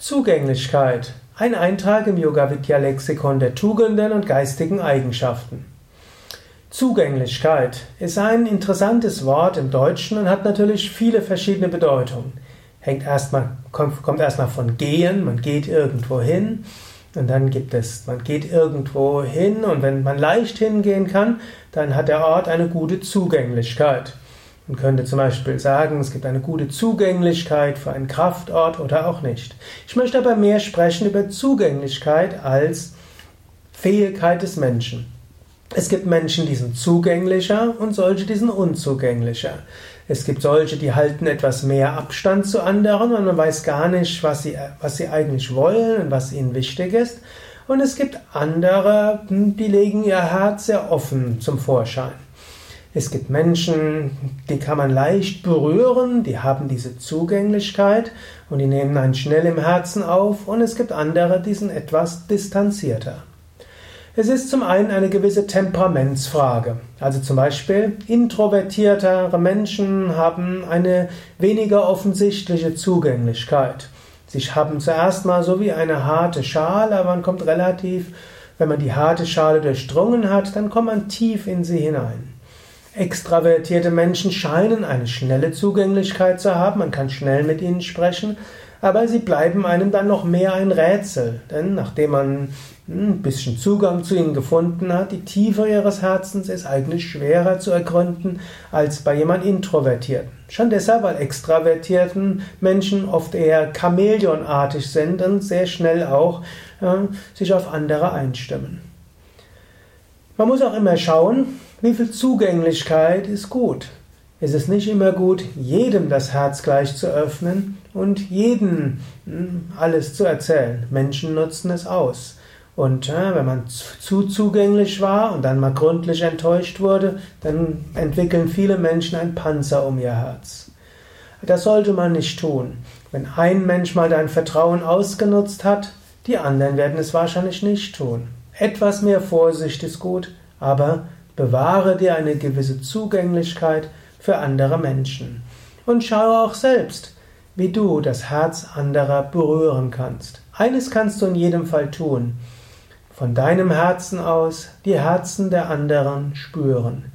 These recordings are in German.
Zugänglichkeit. Ein Eintrag im Yoga Vidya Lexikon der Tugenden und geistigen Eigenschaften. Zugänglichkeit ist ein interessantes Wort im Deutschen und hat natürlich viele verschiedene Bedeutungen. Hängt erstmal, kommt, erstmal von gehen, man geht irgendwo hin. Und dann gibt es, man geht irgendwo hin und wenn man leicht hingehen kann, dann hat der Ort eine gute Zugänglichkeit. Man könnte zum Beispiel sagen, es gibt eine gute Zugänglichkeit für einen Kraftort oder auch nicht. Ich möchte aber mehr sprechen über Zugänglichkeit als Fähigkeit des Menschen. Es gibt Menschen, die sind zugänglicher und solche, die sind unzugänglicher. Es gibt solche, die halten etwas mehr Abstand zu anderen und man weiß gar nicht, was sie, was sie eigentlich wollen und was ihnen wichtig ist. Und es gibt andere, die legen ihr Herz sehr offen zum Vorschein. Es gibt Menschen, die kann man leicht berühren, die haben diese Zugänglichkeit und die nehmen einen schnell im Herzen auf und es gibt andere, die sind etwas distanzierter. Es ist zum einen eine gewisse Temperamentsfrage. Also zum Beispiel introvertiertere Menschen haben eine weniger offensichtliche Zugänglichkeit. Sie haben zuerst mal so wie eine harte Schale, aber man kommt relativ, wenn man die harte Schale durchdrungen hat, dann kommt man tief in sie hinein. Extravertierte Menschen scheinen eine schnelle Zugänglichkeit zu haben, man kann schnell mit ihnen sprechen, aber sie bleiben einem dann noch mehr ein Rätsel, denn nachdem man ein bisschen Zugang zu ihnen gefunden hat, die Tiefe ihres Herzens ist eigentlich schwerer zu ergründen als bei jemand Introvertierten. Schon deshalb, weil extravertierten Menschen oft eher Chamäleonartig sind und sehr schnell auch äh, sich auf andere einstimmen. Man muss auch immer schauen, wie viel Zugänglichkeit ist gut? Es ist nicht immer gut, jedem das Herz gleich zu öffnen und jedem hm, alles zu erzählen. Menschen nutzen es aus. Und äh, wenn man zu zugänglich war und dann mal gründlich enttäuscht wurde, dann entwickeln viele Menschen ein Panzer um ihr Herz. Das sollte man nicht tun. Wenn ein Mensch mal dein Vertrauen ausgenutzt hat, die anderen werden es wahrscheinlich nicht tun. Etwas mehr Vorsicht ist gut, aber Bewahre dir eine gewisse Zugänglichkeit für andere Menschen. Und schaue auch selbst, wie du das Herz anderer berühren kannst. Eines kannst du in jedem Fall tun. Von deinem Herzen aus die Herzen der anderen spüren.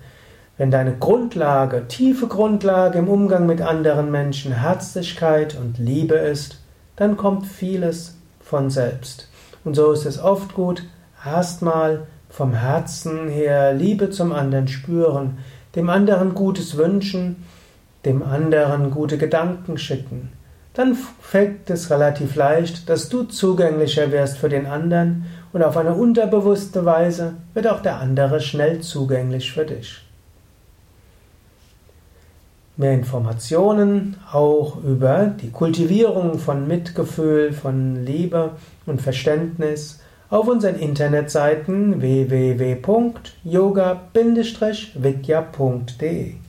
Wenn deine Grundlage, tiefe Grundlage im Umgang mit anderen Menschen Herzlichkeit und Liebe ist, dann kommt vieles von selbst. Und so ist es oft gut, erstmal vom Herzen her Liebe zum anderen spüren, dem anderen Gutes wünschen, dem anderen gute Gedanken schicken, dann fällt es relativ leicht, dass du zugänglicher wirst für den anderen und auf eine unterbewusste Weise wird auch der andere schnell zugänglich für dich. Mehr Informationen auch über die Kultivierung von Mitgefühl, von Liebe und Verständnis auf unseren Internetseiten www.yoga-vidya.de